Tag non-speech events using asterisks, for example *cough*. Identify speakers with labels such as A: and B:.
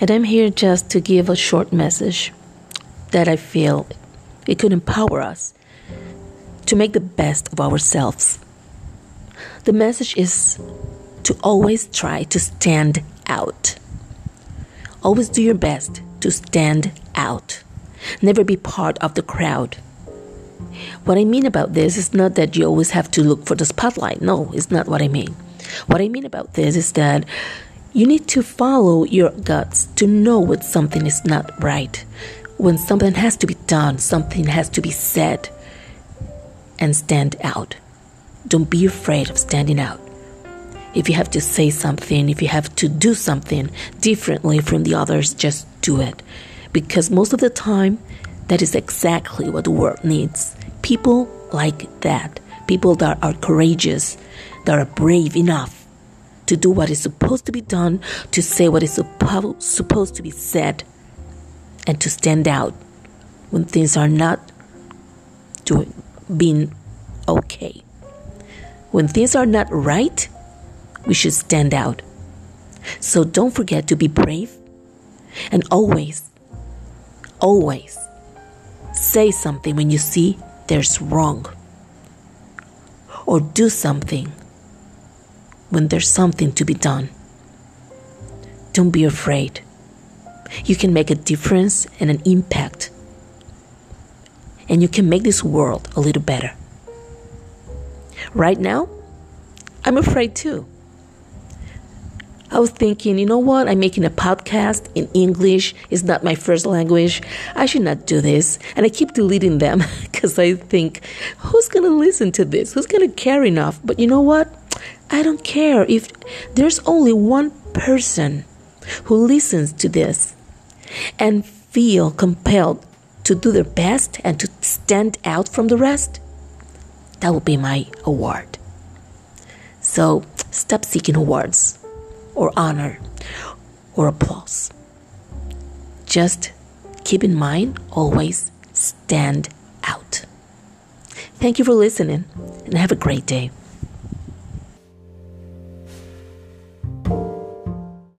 A: and I'm here just to give a short message that I feel it could empower us to make the best of ourselves. The message is to always try to stand out. Always do your best to stand out. Never be part of the crowd. What I mean about this is not that you always have to look for the spotlight. No, it's not what I mean. What I mean about this is that you need to follow your guts to know when something is not right, when something has to be done, something has to be said, and stand out. Don't be afraid of standing out. If you have to say something, if you have to do something differently from the others, just do it. Because most of the time, that is exactly what the world needs. People like that. People that are courageous, that are brave enough to do what is supposed to be done, to say what is suppo- supposed to be said, and to stand out when things are not doing being okay. When things are not right, we should stand out. So don't forget to be brave and always, always say something when you see there's wrong or do something when there's something to be done. Don't be afraid. You can make a difference and an impact. And you can make this world a little better. Right now, I'm afraid too. I was thinking, you know what? I'm making a podcast in English. It's not my first language. I should not do this. And I keep deleting them *laughs* because I think, who's going to listen to this? Who's going to care enough? But you know what? I don't care if there's only one person who listens to this and feel compelled to do their best and to stand out from the rest. That will be my award. So stop seeking awards or honor or applause. Just keep in mind always stand out. Thank you for listening and have a great day.